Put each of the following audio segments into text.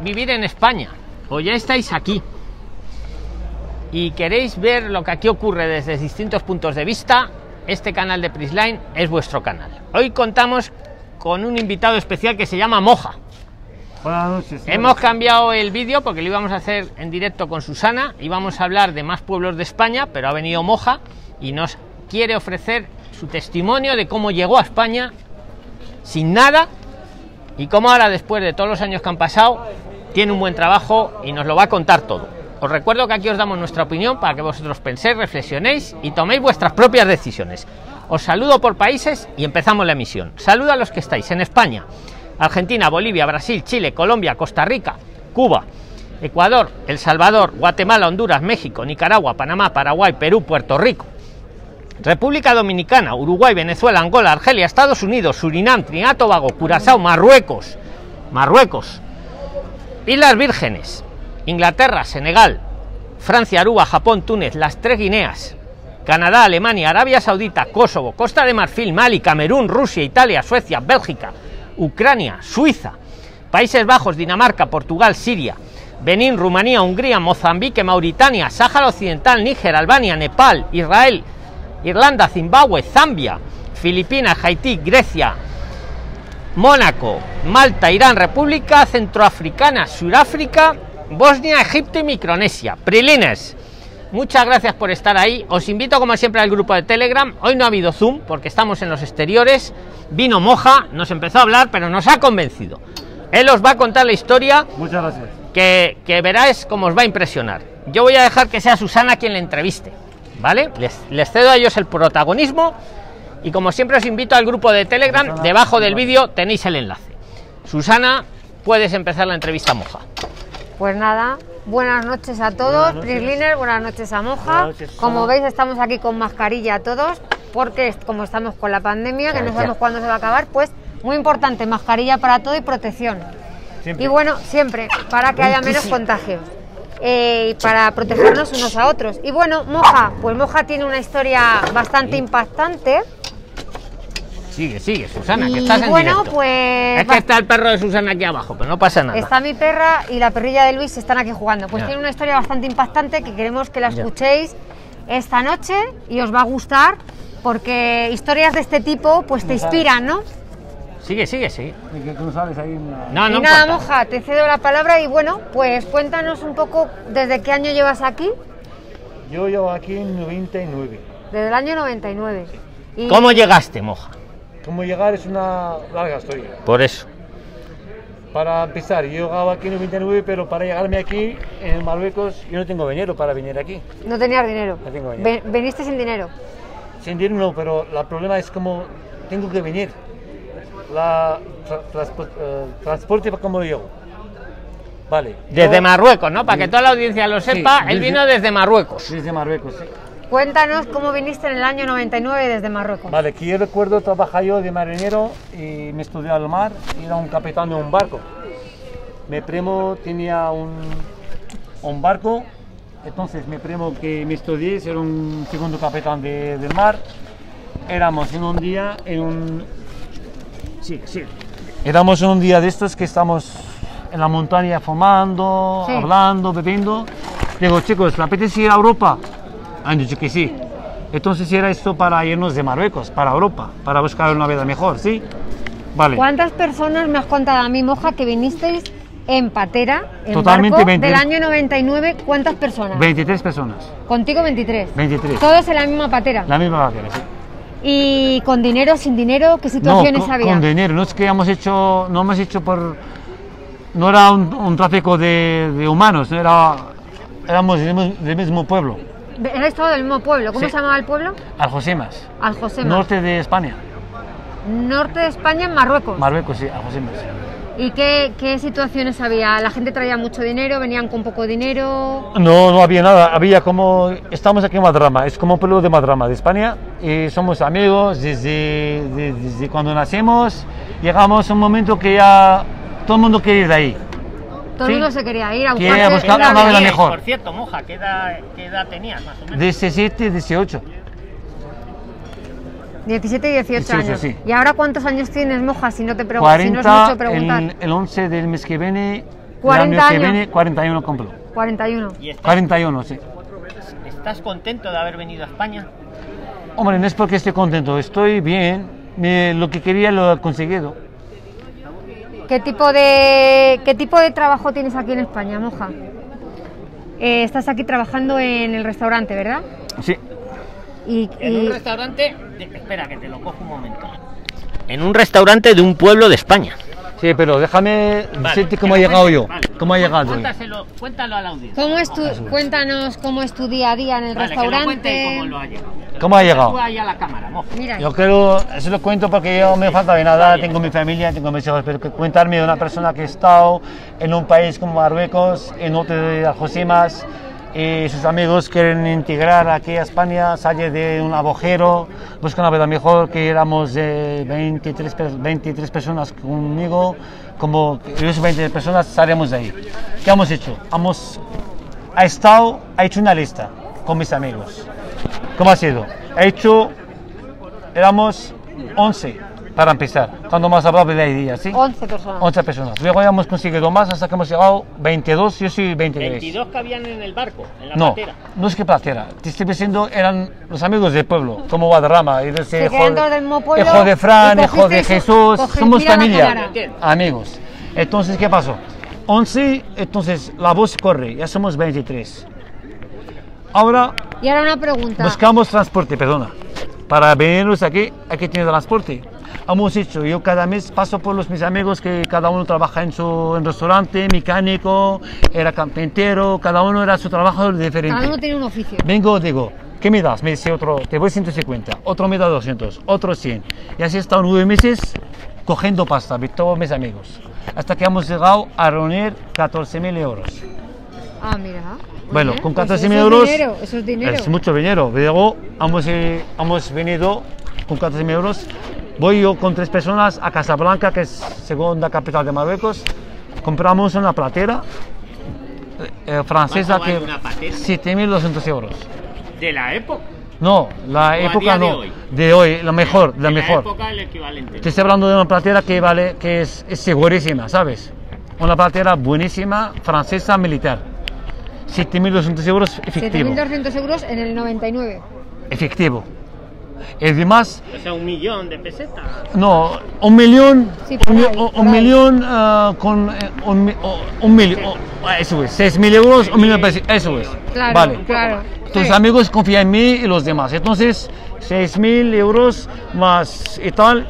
vivir en España o ya estáis aquí y queréis ver lo que aquí ocurre desde distintos puntos de vista, este canal de Prisline es vuestro canal. Hoy contamos con un invitado especial que se llama Moja. Buenas noches. Hemos cambiado el vídeo porque lo íbamos a hacer en directo con Susana. Íbamos a hablar de más pueblos de España, pero ha venido Moja y nos quiere ofrecer su testimonio de cómo llegó a España sin nada y cómo ahora, después de todos los años que han pasado, tiene un buen trabajo y nos lo va a contar todo. Os recuerdo que aquí os damos nuestra opinión para que vosotros penséis, reflexionéis y toméis vuestras propias decisiones. Os saludo por países y empezamos la emisión. Saludo a los que estáis en España, Argentina, Bolivia, Brasil, Chile, Colombia, Costa Rica, Cuba, Ecuador, El Salvador, Guatemala, Honduras, México, Nicaragua, Panamá, Paraguay, Perú, Puerto Rico, República Dominicana, Uruguay, Venezuela, Angola, Argelia, Estados Unidos, Surinam, Trinidad, Tobago, Curazao, Marruecos, Marruecos, Islas Vírgenes, Inglaterra, Senegal, Francia, Aruba, Japón, Túnez, las tres Guineas, Canadá, Alemania, Arabia Saudita, Kosovo, Costa de Marfil, Mali, Camerún, Rusia, Italia, Suecia, Bélgica, Ucrania, Suiza, Países Bajos, Dinamarca, Portugal, Siria, Benín, Rumanía, Hungría, Mozambique, Mauritania, Sáhara Occidental, Níger, Albania, Nepal, Israel, Irlanda, Zimbabue, Zambia, Filipinas, Haití, Grecia, Mónaco, Malta, Irán, República Centroafricana, Sudáfrica, Bosnia, Egipto y Micronesia. Prilines, muchas gracias por estar ahí. Os invito como siempre al grupo de Telegram. Hoy no ha habido Zoom porque estamos en los exteriores. Vino Moja, nos empezó a hablar, pero nos ha convencido. Él os va a contar la historia. Muchas gracias. Que, que veráis cómo os va a impresionar. Yo voy a dejar que sea Susana quien le entreviste. ¿Vale? Les, les cedo a ellos el protagonismo y como siempre os invito al grupo de Telegram, debajo del vídeo tenéis el enlace. Susana, puedes empezar la entrevista moja. Pues nada, buenas noches a todos, Buenas noches. Prisliner, buenas noches a Moja. Noches, Como veis estamos aquí con mascarilla todos, porque como estamos con la pandemia, que no sabemos cuándo se va a acabar, pues muy importante, mascarilla para todo y protección. Siempre. Y bueno, siempre, para que haya menos contagios. Eh, para protegernos unos a otros. Y bueno, Moja, pues Moja tiene una historia bastante impactante. Sigue, sigue, Susana, que estás en bueno, directo. pues Es que está el perro de Susana aquí abajo, pero no pasa nada. Está mi perra y la perrilla de Luis están aquí jugando. Pues Ya. tiene una historia bastante impactante que queremos que la Ya. escuchéis esta noche y os va a gustar porque historias de este tipo pues te inspiran, ¿no? Sigue, sigue, sigue. Que tú no sabes ahí una- No, no y nada, importa. Moja, te cedo la palabra y bueno, pues cuéntanos un poco desde qué año llevas aquí. Yo llevo aquí en 99. Desde el año 99. Y ¿Cómo llegaste, moja? Cómo llegar es una larga historia. Por eso. Para empezar, yo llegaba aquí en 99, pero para llegarme aquí, en Marruecos, yo no tengo dinero para venir aquí. no tenías dinero. No tengo dinero. Ven- veniste sin dinero. Sin dinero no, pero el problema es como tengo que venir. La tra- eh, transporte, ¿cómo lo llevo? Vale. Desde yo- Marruecos, ¿no? Para que toda la audiencia lo sepa, él desde- vino desde Marruecos. Desde Marruecos, sí. Cuéntanos cómo viniste en el año 99 desde Marruecos. Vale, que yo recuerdo trabajar yo de marinero y me estudié al mar, era un capitán de un barco. Mi primo tenía un, un barco, entonces mi primo que me estudié era un segundo capitán de- del mar. Éramos en un día, en un... Sí, sí. Éramos en un día de estos que estamos en la montaña fumando, Sí. hablando, bebiendo. Digo, chicos, ¿le apetece ir a Europa? Han dicho que sí. Entonces era esto para irnos de Marruecos, para Europa, para buscar una vida mejor, ¿sí? Vale. ¿Cuántas personas me has contado a mí, Moja, que vinisteis en patera, en Totalmente barco, 20. del año 99? ¿Cuántas personas? 23 personas, Contigo 23. 23. Todos en la misma patera. La misma vaquera, sí. ¿Y con dinero, sin dinero? ¿Qué No, situaciones con, había? con dinero, no es que hemos hecho, no hemos hecho por, no era un, un tráfico de, de humanos, no era, éramos del mismo, del mismo pueblo, Erais todos del mismo pueblo. ¿Cómo Sí. se llamaba el pueblo? Aljosemas, Aljosemas. norte de España, Norte de España, en Marruecos. Marruecos, sí, Aljosemas. ¿Y qué, qué situaciones había? ¿La gente traía mucho dinero? ¿Venían con poco dinero? No, no había nada, había como, estamos aquí en Madrama, es como un pueblo de Madrama, de España, y somos amigos desde, de- desde cuando nacimos, llegamos a un momento que ya todo el mundo quiere ir de ahí. Todo Sí. el mundo se quería ir a buscar buscar una vida. mejor. Por cierto, moja, ¿qué edad, qué edad tenías más o menos? 17, 18. 17 y 18 18, años. sí. ¿Y ahora cuántos años tienes, Moja? Si no te pregunto, si no es 40, mucho preguntar. el, el 11 del mes que viene 40 año que años. viene, 41 cumplo. 41. ¿Y estás, 41, sí. estás contento de haber venido a España? Hombre, no es porque esté contento, estoy bien. Me- lo que quería lo he conseguido. ¿Qué tipo de qué tipo de trabajo tienes aquí en España, Moja? Eh, estás aquí trabajando en el restaurante, ¿verdad? Sí. Y, En y- un restaurante. de- espera, que te lo cojo un momento. En un restaurante de un pueblo de España. Sí, pero déjame Vale, decirte que cómo he llegado cuente, yo. vale. ¿Cómo he llegado? Cuéntaselo- cuéntalo a la audiencia. ¿Cómo es tu, cuéntanos cómo es tu día a día en el Vale, que lo cuente restaurante? cómo lo ha llegado. ¿Cómo ha llegado? Ahí a la cámara. Mira, Yo creo, eso lo cuento porque yo me falta de nada, tengo mi familia, tengo mis hijos, pero que contarme de una persona que ha estado en un país como Marruecos, en otro de Algeciras, y sus amigos quieren integrar aquí a España, sale de un agujero, busca una vida mejor, que éramos eh, 23, per- 23 personas conmigo, como ellos 20 personas salimos de ahí. ¿Qué hemos hecho? Hemos ha estado, ha hecho una lista con mis amigos. ¿Cómo ha sido? He hecho, éramos 11 para empezar, cuando hemos hablado de idea, ¿sí? 11 personas. 11 personas. Luego ya hemos conseguido más hasta que hemos llegado 22, yo soy 23. 22 que habían en el barco, en la No, platera. no es que platera, te estoy diciendo eran los amigos del pueblo, como Guadarrama, y ese Se hijo, quedan todos del mismo pueblo hijo de Fran, hijo de Jesús, somos familia, amigos. Entonces, ¿qué pasó? 11, entonces la voz corre, ya somos 23. Ahora Y ahora una pregunta. Buscamos transporte, perdona. Para venirnos aquí hay que tener transporte. Hemos hecho, yo cada mes paso por los mis amigos que cada uno trabaja en su en restaurante, mecánico, era carpintero, cada uno era su trabajo diferente. Cada uno tiene un oficio. Vengo, digo, ¿qué me das? Me dice otro, te voy 150, otro me da 200, otro 100. Y así he estado nueve meses cogiendo pasta de todos mis amigos. Hasta que hemos llegado a reunir 14.000 euros. Ah, mira. Bueno, bien. con Pues 14.000 eso es euros dinero, eso es dinero. es mucho dinero. Luego hemos, eh, hemos venido con 14.000 euros. Voy yo con tres personas a Casablanca, que es segunda capital de Marruecos. Compramos una platera eh, eh, francesa ¿Cuánto que una patera? 7.200 euros. De la época. No, la a época día de no, hoy? de hoy, la mejor, la De mejor. La época el equivalente. Te estoy hablando de una platera que vale, que es, es segurísima, ¿sabes? Una platera buenísima, francesa, militar. 7.200 euros efectivo. 7.200 euros en el 99. Efectivo. Y además, O sea, un millón de pesetas. no, un millón, Sí, un, ahí, un- millón eh, con eh, un, un millón, o- eso es, 6.000 euros, un millón de pesos, eso es. Claro, vale. claro. Tus Sí. amigos confían en mí y los demás. Entonces, 6.000 euros más y tal,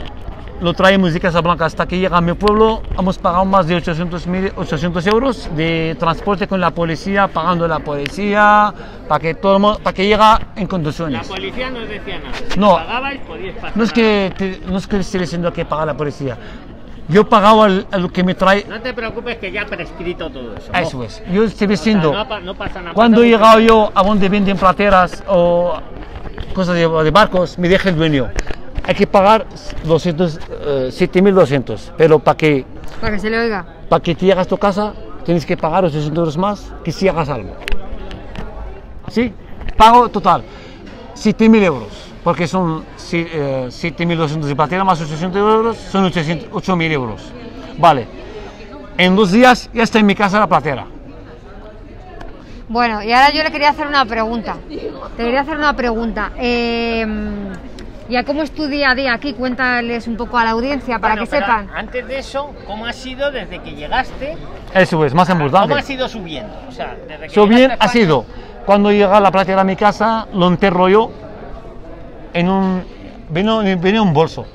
lo traemos de Casablanca hasta que llega a mi pueblo. Hemos pagado más de 800, mil- 800 euros de transporte con la policía, pagando la policía, para que todo para que llegue en La condiciones. policía no os decía nada. Si No. pagabais, podíais pasar. No es que, te- no es que esté diciendo que paga la policía. Yo pagaba lo que me trae. No te preocupes que ya ha prescrito todo eso. Eso es. Yo estoy O sea, diciendo. no, no pasa nada. Cuando he llegado yo a donde venden plateras o cosas de, de barcos, me deja el dueño. Hay que pagar 200, eh, 7.200, pero para que, Para que se le oiga. para que te llegas a tu casa tienes que pagar 800 euros más que si hagas algo. ¿Sí? Pago total 7.000 euros, porque son eh, 7.200 de platera más 800 euros, son 800 8.000 euros. Vale. En dos días ya está en mi casa la platera. Bueno, y ahora yo le quería hacer una pregunta. Te quería hacer una pregunta. Eh, ¿Ya cómo es tu día a día aquí? Cuéntales un poco a la audiencia para Bueno, que sepan. Antes de eso, ¿cómo ha sido desde que llegaste? Eso es, más importante. ¿Cómo ha sido subiendo? O sea, desde que a ha sido, cuando llega la platera a mi casa, lo enterro yo en un, vino, venía un bolso,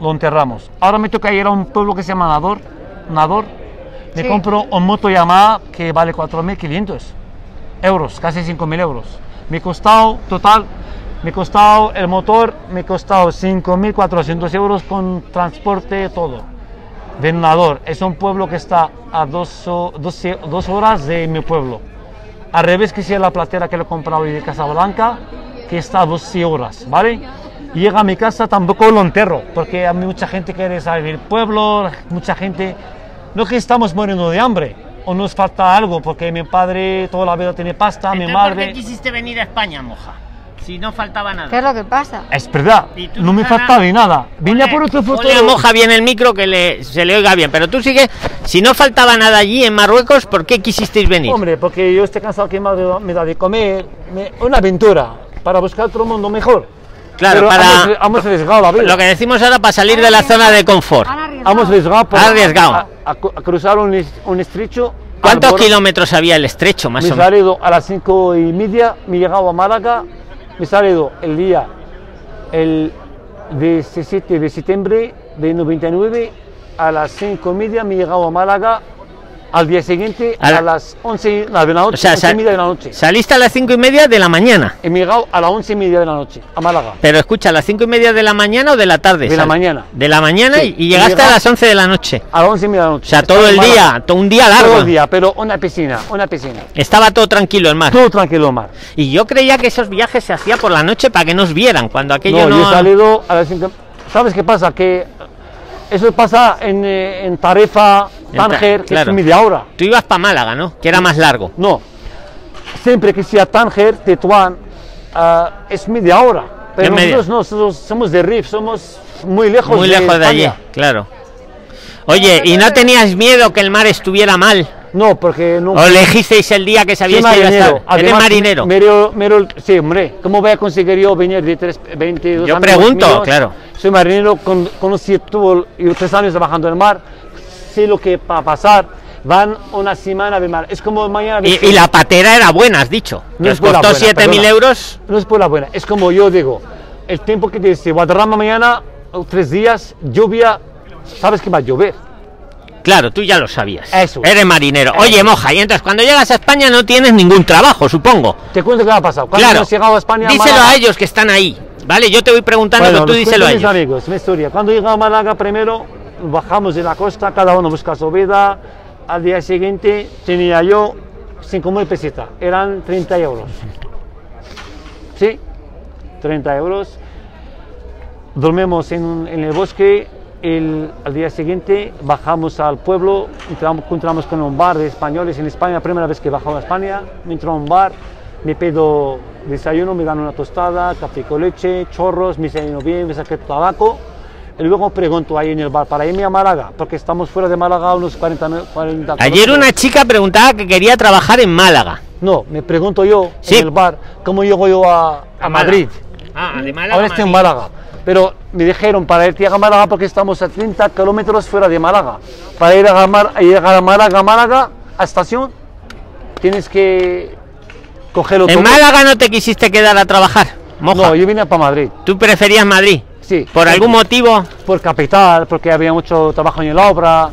lo enterramos. Ahora me toca ir a un pueblo que se llama Nador, Nador, me Sí. compro un moto Yamaha que vale 4.500 euros, casi 5.000 euros. Me ha costado, total, me costado el motor, me costado 5.400 euros con transporte, todo. De Nador, es un pueblo que está a dos, o- dos, dos horas de mi pueblo. Al revés que si la platera que lo he comprado de Casablanca, que está a 12 horas, ¿vale? Llega a mi casa, tampoco lo enterro, porque a mí mucha gente quiere salir del pueblo, mucha gente... No que estamos muriendo de hambre, o nos falta algo, porque mi padre toda la vida tiene pasta, mi Entonces, ¿Por qué madre... quisiste venir a España, moja? Si no faltaba nada. ¿Qué es lo que pasa? Es verdad, ¿Y tú, no me Susana? faltaba de nada. Venía Ponle- por otro ponle futuro. a Moja bien el micro que le, se le oiga bien. Pero tú sigue. Si no faltaba nada allí en Marruecos, ¿por qué quisisteis venir? Hombre, porque yo estoy cansado que me da- me da de comer. me- una aventura para buscar otro mundo mejor. Claro, Pero para- Hemos, hemos arriesgado la vida. Lo que decimos ahora para salir de la zona de confort. Hemos arriesgado, por- Arriesgado. A, a a cruzar un, un estrecho. ¿Cuántos kilómetros había el estrecho, más Me o he menos? salido a las cinco y media, me he llegado a Málaga, me salido el día el 17 de septiembre de 99, a las cinco y media me he llegado a Málaga, al día siguiente A a, la- las 11 no, de la noche, O sea, 11 y sal- media de la noche. saliste a las cinco y media de la mañana. He llegado a las 11 y media de la noche, a Málaga. Pero escucha, ¿a las cinco y media de la mañana o de la tarde? De la mañana. De la mañana Sí, y, llegaste a las 11 de la noche. A las 11 y media de la noche. O sea, todo el día, todo un día largo. Todo el día, pero una piscina, una piscina. Estaba todo tranquilo el mar. Todo tranquilo, mar. Y yo creía que esos viajes se hacían por la noche para que nos vieran, cuando aquello No, no... yo he salido a las 5. ¿Sabes qué pasa? Que eso pasa en, eh, en Tarifa, En Ta- Tánger, que claro. es media hora. Tú ibas para Málaga, ¿no? Que era más largo. No. Siempre que sea Tánger, Tetuán, ah, es media hora. Pero media. nosotros no, nosotros somos de Rif, somos muy lejos Muy lejos de allí, España. claro. Oye, ¿y no tenías miedo que el mar estuviera mal? No, porque no. ¿O elegisteis el día que sabíais que iba a marinero. estar? ¿Eres Además, marinero? mero- mero- sí, hombre. ¿Cómo voy a conseguir yo venir de tres, 22 Yo pregunto, míos? claro. Soy marinero, con, conocí todo, y tres años trabajando en el mar. Sé lo que va a pasar. Van una semana de mar. Es como mañana. Y, y la patera era buena, has dicho. No que es os buena, costó buena, 7.000 perdona. euros. No es por la buena. Es como yo digo. El tiempo que te dice Guadarrama mañana, o tres días, lluvia. Sabes que va a llover. Claro, tú ya lo sabías. Eso. Eres marinero. Oye, moja, y entonces cuando llegas a España no tienes ningún trabajo, supongo. Te cuento qué va a pasar. Cuando Claro. hemos llegado a España. Díselo Málaga- a ellos que están ahí. ¿Vale? Yo te voy preguntando, Bueno, pero tú díselo a ellos. amigos, mi historia. Cuando llegamos a Málaga, primero bajamos de la costa, cada uno busca su vida. Al día siguiente tenía yo 5.000 pesetas, eran 30 euros. ¿Sí? 30 euros. Dormimos en, en el bosque. El, al día siguiente bajamos al pueblo, entramos, encontramos con un bar de españoles en España, primera vez que bajaba a España. Me entro a un bar, me pido desayuno, me dan una tostada, café con leche, chorros, me desayuno bien, me saqué tabaco. Luego pregunto ahí en el bar, para irme a Málaga, porque estamos fuera de Málaga unos 40, mi- 40 Ayer una chica preguntaba que quería trabajar en Málaga. No, me pregunto yo Sí. en el bar, ¿cómo llego yo a, a Madrid? Ah, de Málaga. Ahora estoy en Málaga. Pero me dijeron para irte a Málaga porque estamos a 30 kilómetros fuera de Málaga. Para ir a, Mar- llegar a Málaga, Málaga, a estación, tienes que coger el En. Málaga no te quisiste quedar a trabajar, moja. No, yo vine para Madrid. ¿Tú preferías Madrid? Sí. ¿Por algún motivo? Por capital, porque había mucho trabajo en la obra.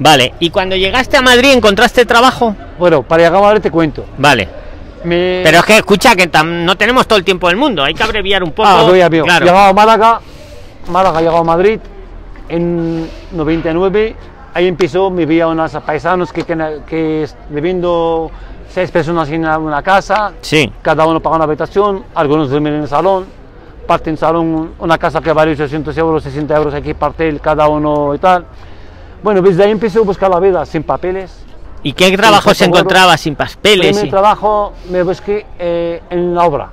Vale. ¿Y cuando llegaste a Madrid encontraste trabajo? Bueno, para llegar a Madrid te cuento. Vale. Me... Pero es que escucha que no tenemos todo el tiempo del mundo, hay que abreviar un poco. Ah, lo ya veo. Claro. Llegaba a Málaga, Málaga llegado a Madrid en 99. Ahí empezó, me vi a unos paisanos que, que, que viviendo seis personas en una, una casa, Sí. cada uno paga una habitación, algunos duermen en el salón, parte en salón, una casa que vale 800 euros, 60 euros, aquí parte el cada uno y tal. Bueno, desde ahí empecé a buscar la vida sin papeles. ¿Y qué trabajo se Gordo. encontraba sin papeles? Primer y- trabajo me busqué eh, en la obra.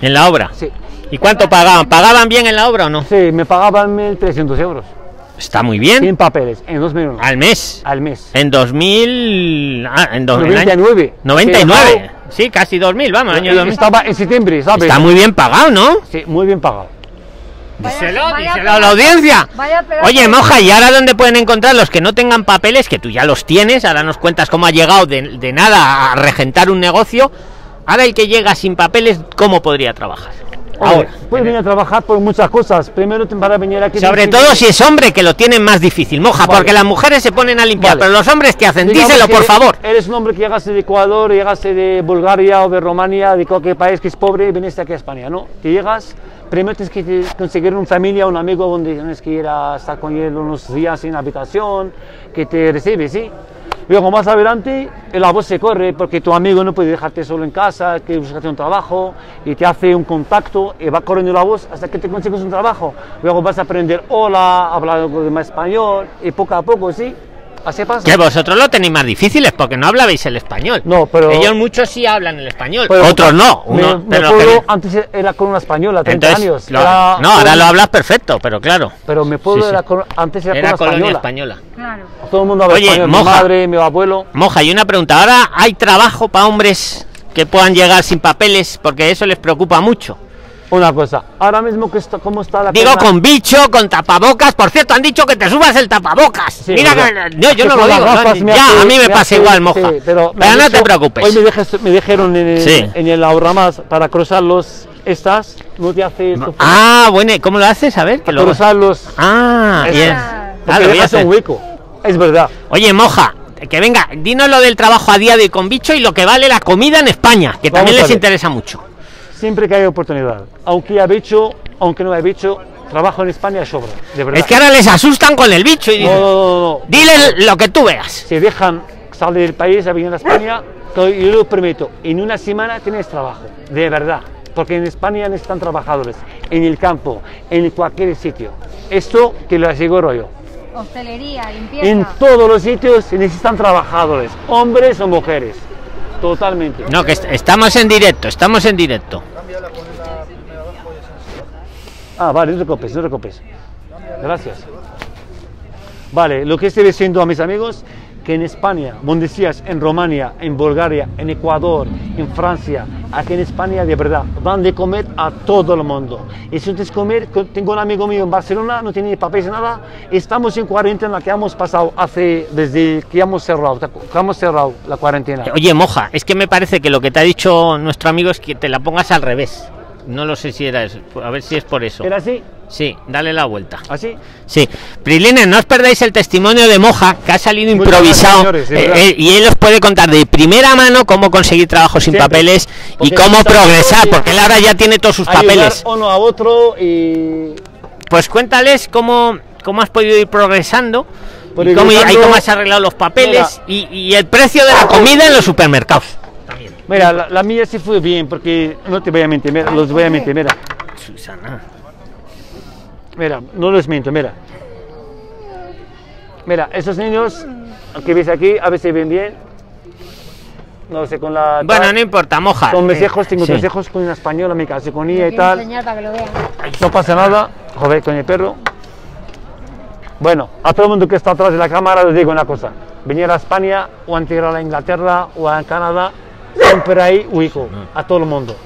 En la obra. Sí. ¿Y cuánto pagaban? ¿Pagaban bien en la obra o no? Sí, me pagaban 1.300 euros. Está muy bien. Sin papeles, en 2001. Al mes. Al mes. En 2000. Ah, en do- el año- 99. 99. Sí, casi 2000, vamos, año Eh, 2000. Estaba en septiembre, ¿sabes? Está muy bien pagado, ¿no? Sí, muy bien pagado. Díselo, vaya díselo a la audiencia. vaya Oye, Moja, ¿y ahora dónde pueden encontrar los que no tengan papeles? Que tú ya los tienes, ahora nos cuentas cómo ha llegado de, de nada a regentar un negocio. Ahora el que llega sin papeles, ¿cómo podría trabajar? Ahora, puedes venir a trabajar por muchas cosas. Primero te- para venir aquí. Sobre todo que- si es hombre que lo tienen más difícil, Moja, Vale. porque las mujeres se ponen a limpiar, Vale. pero los hombres ¿qué hacen? Digamos Díselo, que por favor. Eres un hombre que llegaste de Ecuador, llegaste de Bulgaria o de Rumania, de cualquier país que es pobre, y viniste aquí a España, ¿no? Te llegas, primero tienes que conseguir una familia, un amigo donde tienes que ir a estar con él unos días en habitación, que te recibe, ¿sí? Luego más adelante la voz se corre porque tu amigo no puede dejarte solo en casa, que buscarte un trabajo y te hace un contacto y va corriendo la voz hasta que te consigues un trabajo. Luego vas a aprender hola, hablar algo de más español y poco a poco, ¿sí? Que vosotros lo tenéis más difíciles porque no hablabais el español. No, pero- Ellos muchos sí hablan el español, Pero- otros no. Uno, pero que- antes era con una española, 30 entonces, años. lo- Era no, ahora lo hablas perfecto, pero claro. Pero mi pueblo Sí, sí. era con- antes era, Era con una española. española. Claro. Todo el mundo habla Oye, español. moja. Mi madre, mi abuelo. Moja, y una pregunta. ¿Ahora hay trabajo para hombres que puedan llegar sin papeles? Porque eso les preocupa mucho. Una cosa. Ahora mismo, que está, ¿cómo está la Digo con bicho, con tapabocas. Por cierto, han dicho que te subas el tapabocas. Sí, Mira que. No, yo no lo digo. no, gafas me ya, hace- a mí me, me pasa hace- igual, moja. sí, pero no te preocupes. Hoy me, dejes- me dijeron en el, Sí. en el Auramas para cruzar los estas. No te hace. Ah, bueno, ¿y ¿cómo lo haces? A ver, que lo. cruzar los. Ah. Porque Ah, lo voy a un hueco. Es verdad. Oye, moja, que venga, dinos lo del trabajo a día de hoy con bicho y lo que vale la comida en España, que Vamos también les interesa mucho. Siempre que hay oportunidad. Aunque haya bicho, aunque no haya bicho, trabajo en España sobra. De verdad. Es que ahora les asustan con el bicho y No, dicen, no, no, no. dile lo que tú veas. Si dejan salir del país a venir a España, yo lo permito, en una semana tienes trabajo, de verdad. Porque en España necesitan trabajadores, en el campo, en cualquier sitio. Esto que lo aseguro yo. Hostelería, limpieza. En todos los sitios necesitan trabajadores, hombres o mujeres. Totalmente. No, que est- estamos en directo, estamos en directo. Ah, vale, no te preocupes, no te preocupes. Gracias. Vale, lo que estoy diciendo a mis amigos, que en España, donde decías, en Rumania, en Bulgaria, en Ecuador, en Francia, aquí en España, de verdad, dan de comer a todo el mundo. Y si no tienes comer, co- tengo un amigo mío en Barcelona, no tiene papeles, nada, estamos en cuarentena que hemos pasado hace, desde que hemos cerrado, que hemos cerrado la cuarentena. Oye, moja, es que me parece que lo que te ha dicho nuestro amigo es que te la pongas al revés. No lo sé si era eso, a ver si es por eso. ¿Era así? Sí, dale la vuelta. ¿Así? Sí, Prilines, no os perdáis el testimonio de Moja, que ha salido Muchas improvisado. señores, eh, eh, y él os puede contar de primera mano cómo conseguir trabajo sin Siempre. papeles y cómo progresar, porque él ahora ya tiene todos sus papeles. uno a otro y Pues cuéntales cómo, cómo has podido ir progresando. Y cómo, y cómo has arreglado los papeles y, y el precio de la comida en los supermercados. Mira, la, la mía sí fue bien, porque no te voy a mentir, mira, los voy a mentir, mira, Susana. mira, no los miento, mira. Mira, esos niños que ves aquí, a veces ven bien, no sé, con la... Bueno, no importa, Moja. Con mis hijos, tengo sí. tres hijos con una española, me casé con ella y tal, enseñar para que lo vean. no pasa nada, joder, con el perro. Bueno, a todo el mundo que está atrás de la cámara les digo una cosa, venir a España o antes ir a la Inglaterra o a Canadá, siempre hay hueco, a todo el mundo.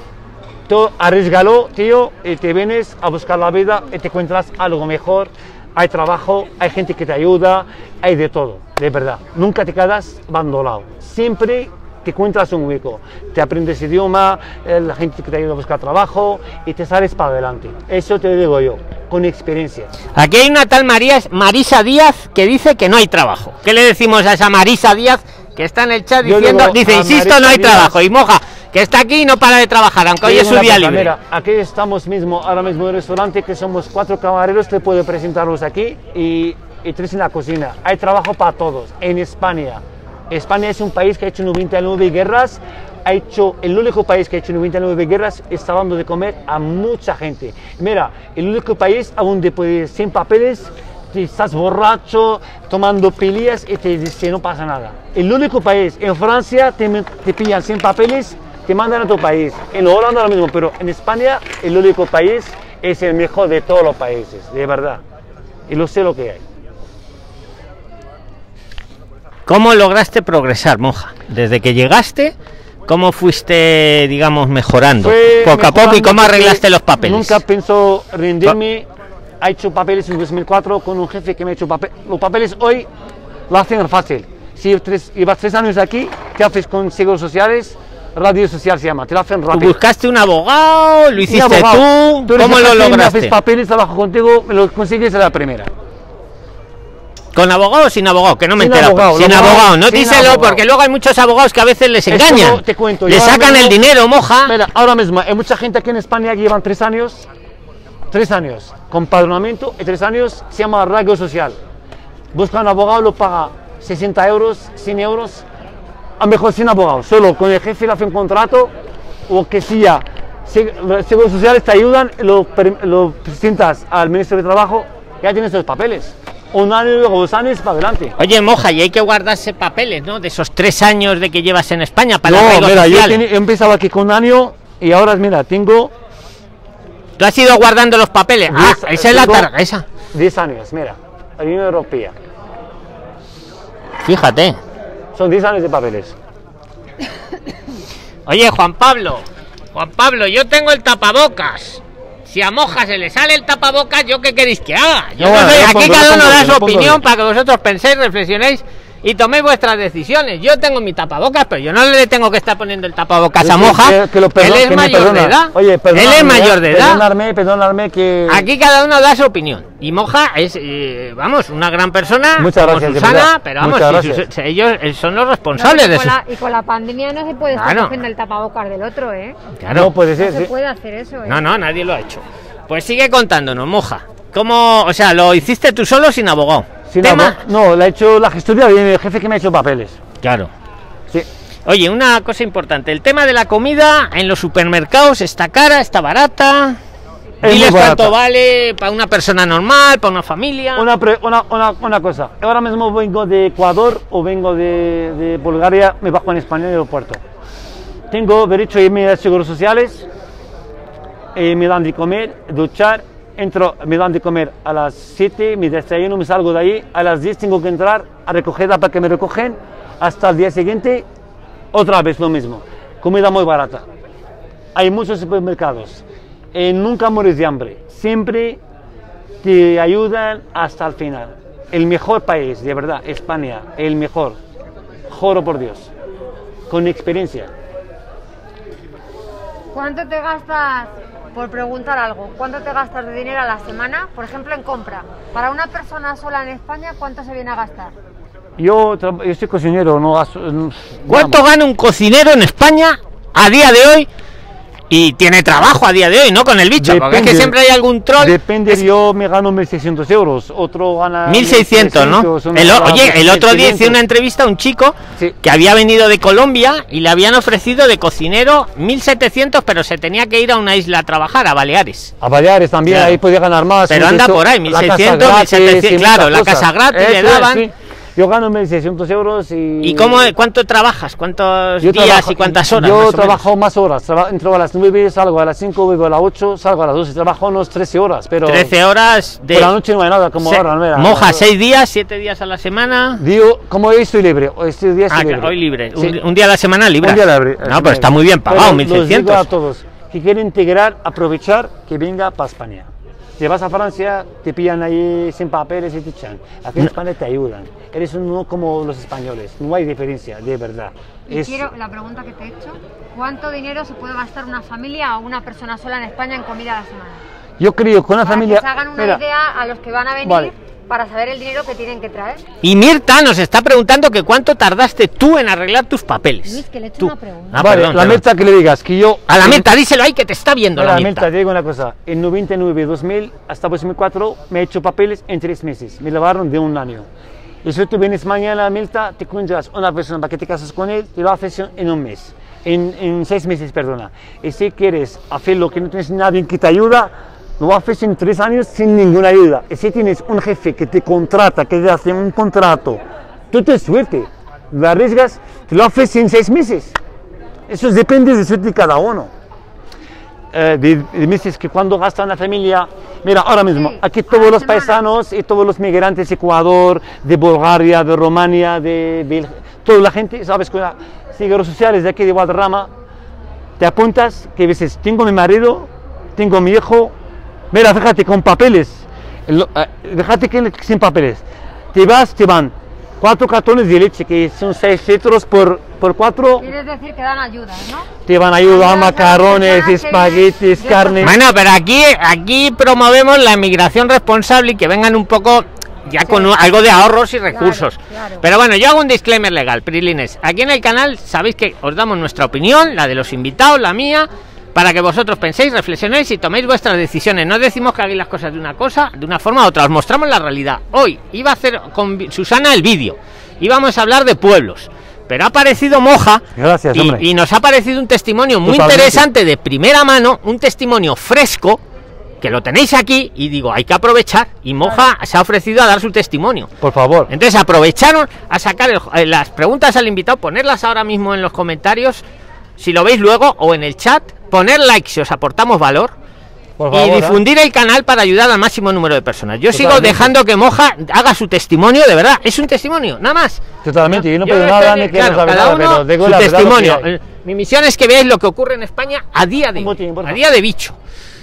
Tú arriesgalo, tío, y te vienes a buscar la vida y te encuentras algo mejor. Hay trabajo, hay gente que te ayuda, hay de todo, de verdad. Nunca te quedas abandonado. Siempre te encuentras un hueco. Te aprendes idioma, eh, la gente que te ayuda a buscar trabajo y te sales para adelante. Eso te lo digo yo, con experiencia. Aquí hay una tal María, Marisa Díaz que dice que no hay trabajo. ¿Qué le decimos a esa Marisa Díaz que está en el chat Yo diciendo, digo dice, a insisto, no hay trabajo? Y Moja, que está aquí y no para de trabajar, aunque hoy es su día libre. Mira, aquí estamos mismo, ahora mismo en el restaurante, que somos cuatro camareros, te puedo presentarlos aquí y, y tres en la cocina. Hay trabajo para todos en España. España es un país que ha hecho 99 guerras, ha hecho, el único país que ha hecho 99 guerras está dando de comer a mucha gente. Mira, el único país a donde puedes, sin papeles, te estás borracho, tomando pilillas y te dice no pasa nada. El único país, en Francia te, te pillan sin papeles, te mandan a tu país. En Holanda lo mismo, pero en España el único país es el mejor de todos los países, de verdad. Y lo sé lo que hay. ¿Cómo lograste progresar, Moja? Desde que llegaste, ¿cómo fuiste, digamos, mejorando? Fue poco a poco y mejorando cómo arreglaste los papeles. Nunca pensó rendirme. Ha hecho papeles en 2004 con un jefe que me ha hecho papeles. Los papeles hoy lo hacen fácil. Si tres, llevas tres años aquí, ¿qué haces con seguros sociales? Radio social se llama, te lo hacen ¿Tú rápido. buscaste un abogado? ¿Lo hiciste abogado, tú? eres ¿Cómo el lo jefe, Me lograste? haces papeles, trabajo contigo, me lo consigues a la primera. ¿Con abogado o sin abogado? Que no me Sin entero. abogado, sin abogado, abogado, no sin díselo abogado. porque luego hay muchos abogados que a veces les engañan. te cuento, Le sacan el mismo- dinero, moja. Mira, ahora mismo hay mucha gente aquí en España que llevan tres años, tres años, con padronamiento y tres años, se llama radio social. Busca un abogado, lo paga 60 euros, 100 euros, a mejor sin abogado, solo con el jefe le hace un contrato o que si ya, se- los seguros sociales te ayudan, lo, lo presentas al ministro de Trabajo, ya tienes los papeles. un año, luego dos años para adelante. Oye, moja, y hay que guardarse papeles, ¿no? De esos tres años de que llevas en España para no, mira, yo, social. tenía- he empezado aquí con un año y ahora, mira, tengo Tú has ido guardando los papeles. Ah, esa es la targa, esa. 10 años, mira, la Unión Europea. Fíjate. Son 10 años de papeles. Oye, Juan Pablo, Juan Pablo, yo tengo el tapabocas. Si a Moja se le sale el tapabocas, ¿yo qué queréis que haga? Yo No, no bueno, sé, yo aquí pongo- cada uno pongo da su pongo opinión para que vosotros penséis, reflexionéis y toméis vuestras decisiones. Yo tengo mi tapabocas, pero yo no le tengo que estar poniendo el tapabocas a Moja. que- que lo Él es que me mayor de edad. Oye, Él es mayor de edad. Perdonarme, perdonarme que. Aquí cada uno da su opinión. Y Moja es, eh, vamos, una gran persona. Muchas como gracias, de Susana, verdad. pero vamos, si ellos eh, son los No, responsables y, de con eso. la, y con la pandemia no se puede estar Claro. cogiendo el tapabocas del otro, ¿eh? Claro. No puede No ser, se sí. puede hacer eso, ¿eh? No, no, nadie lo ha hecho. Pues sigue contándonos, moja. ¿Cómo, o sea, lo hiciste tú solo sin abogado? Sí, no, Tema. no, no, la ha hecho la gestoría viene el jefe que me ha hecho papeles. Claro. Sí. Oye, una cosa importante, el tema de la comida en los supermercados está cara, está barata. Es Diles cuánto vale para una persona normal, para una familia. Una, pre- una, una, una cosa, ahora mismo vengo de Ecuador o vengo de, de Bulgaria, me bajo en España en el aeropuerto. Tengo derecho a irme a seguros sociales, eh, me dan de comer, duchar, entro, me dan de comer a las 7, me desayuno, me salgo de ahí, a las 10 tengo que entrar a recogerla para que me recogen, hasta el día siguiente otra vez lo mismo, comida muy barata. Hay muchos supermercados, eh, nunca mueres de hambre, siempre te ayudan hasta el final. El mejor país, de verdad, España, el mejor, juro por Dios, con experiencia. ¿Cuánto te gastas, por preguntar algo, cuánto te gastas de dinero a la semana, por ejemplo, en compra? Para una persona sola en España, ¿cuánto se viene a gastar? Yo, yo soy cocinero, no gasto- no- ¿Cuánto gana un cocinero en España a día de hoy? Y tiene trabajo a día de hoy, ¿no? Con el bicho, porque es que siempre hay algún troll. Depende, yo me gano 1.600 euros, otro gana... 1600, ¿no? 1.300, uno El o- gana oye, el otro día hice 1.500. una entrevista a un chico Sí. que había venido de Colombia y le habían ofrecido de cocinero 1700, pero se tenía que ir a una isla a trabajar, a Baleares. A Baleares también, Claro. ahí podía ganar más. Pero anda por ahí, la casa 1600, gratis 1700, y claro, la casa gratis le es, daban. sí. Yo gano 1.600 euros y... ¿Y cómo, cuánto trabajas? ¿Cuántos días trabajo- y cuántas horas? Yo trabajo más horas. Traba- entro a las 9, salgo a las 5, vuelvo a las 8, salgo a las 12. Trabajo unos 13 horas, pero 13 horas de... por la noche no hay nada, como Se- ahora. mira. moja, 6 días, 7 días a la semana. Digo, como hoy estoy libre, hoy estoy día Ah, estoy claro, libre. hoy libre. Sí. Un, un día a la semana libre. Un día libre. No, pero está muy bien pagado, Pero los digo 1600. a todos que quieren integrar, aprovechar que venga para España. Si vas a Francia, te pillan ahí sin papeles y te echan. Aquí en España te ayudan. Eres uno como los españoles. No hay diferencia, de verdad. Y Es- quiero, la pregunta que te he hecho, ¿cuánto dinero se puede gastar una familia o una persona sola en España en comida a la semana? Yo creo que una Para familia... que se hagan una Mira, idea a los que van a venir Vale. Para saber el dinero que tienen que traer. Y Mirta nos está preguntando que cuánto tardaste tú en arreglar tus papeles. Luis, que le he hecho Tú. una pregunta. Ah, vale, perdón, la perdón. meta que le digas, que yo... A la Mirta, díselo ahí que te está viendo Mira, la Mirta, Mirta. te digo una cosa. En 99, 2000, hasta 2004, me he hecho papeles en tres meses. Me llevaron de un año. Y si tú vienes mañana, Mirta, te encuentras una persona para que te cases con él, te lo haces en un mes. En, en seis meses, perdona. Y si quieres hacer lo que no tienes nadie que te ayuda, lo haces en tres años sin ninguna ayuda. Y si tienes un jefe que te contrata, que te hace un contrato, tú te suerte. Lo arriesgas, te lo haces en seis meses. Eso depende de suerte de cada uno eh, de, de meses que cuando gasta una familia, mira, ahora mismo, aquí a todos la los paisanos y todos los migrantes de Ecuador, de Bulgaria, de Rumania, de Bélgica, toda la gente, sabes, con las seguros sociales de aquí de Guadarrama, te apuntas que dices, tengo mi marido, tengo mi hijo, mira, fíjate, con papeles, el- fíjate que sin papeles, te vas, te van cuatro cartones de leche, que son seis litros por, por cuatro, Quieres decir que dan ayudas, ¿no? te van a ayudar macarrones, espaguetis, carne. Bueno, pero aquí, aquí promovemos la inmigración responsable y que vengan un poco ya con un- algo de ahorros y recursos. claro. Pero bueno, yo hago un disclaimer legal, Prilines. Aquí en el canal sabéis que os damos nuestra opinión, la de los invitados, la mía, para que vosotros penséis, reflexionéis y toméis vuestras decisiones. No decimos que hagáis las cosas de una cosa, de una forma u otra, os mostramos la realidad. Hoy iba a hacer con Susana el vídeo, íbamos a hablar de pueblos. Pero ha aparecido Moja Gracias, y, hombre. y nos ha parecido un testimonio muy Totalmente. interesante de primera mano, un testimonio fresco que lo tenéis aquí y digo, hay que aprovechar. Y Moja se ha ofrecido a dar su testimonio. Por favor. Entonces aprovecharon a sacar el- eh, las preguntas al invitado, ponerlas ahora mismo en los comentarios, si lo veis luego, o en el chat, poner like si os aportamos valor. Por y ¿eh? difundir el canal para ayudar al máximo número de personas. Yo sigo dejando que Moja haga su testimonio, de verdad. Es un testimonio, nada más. Totalmente, yo no estoy nada quiero claro, saber cada nada, uno pero digo su que testimonio. Mi misión es que veáis lo que ocurre en España a día de botín, a día de bicho.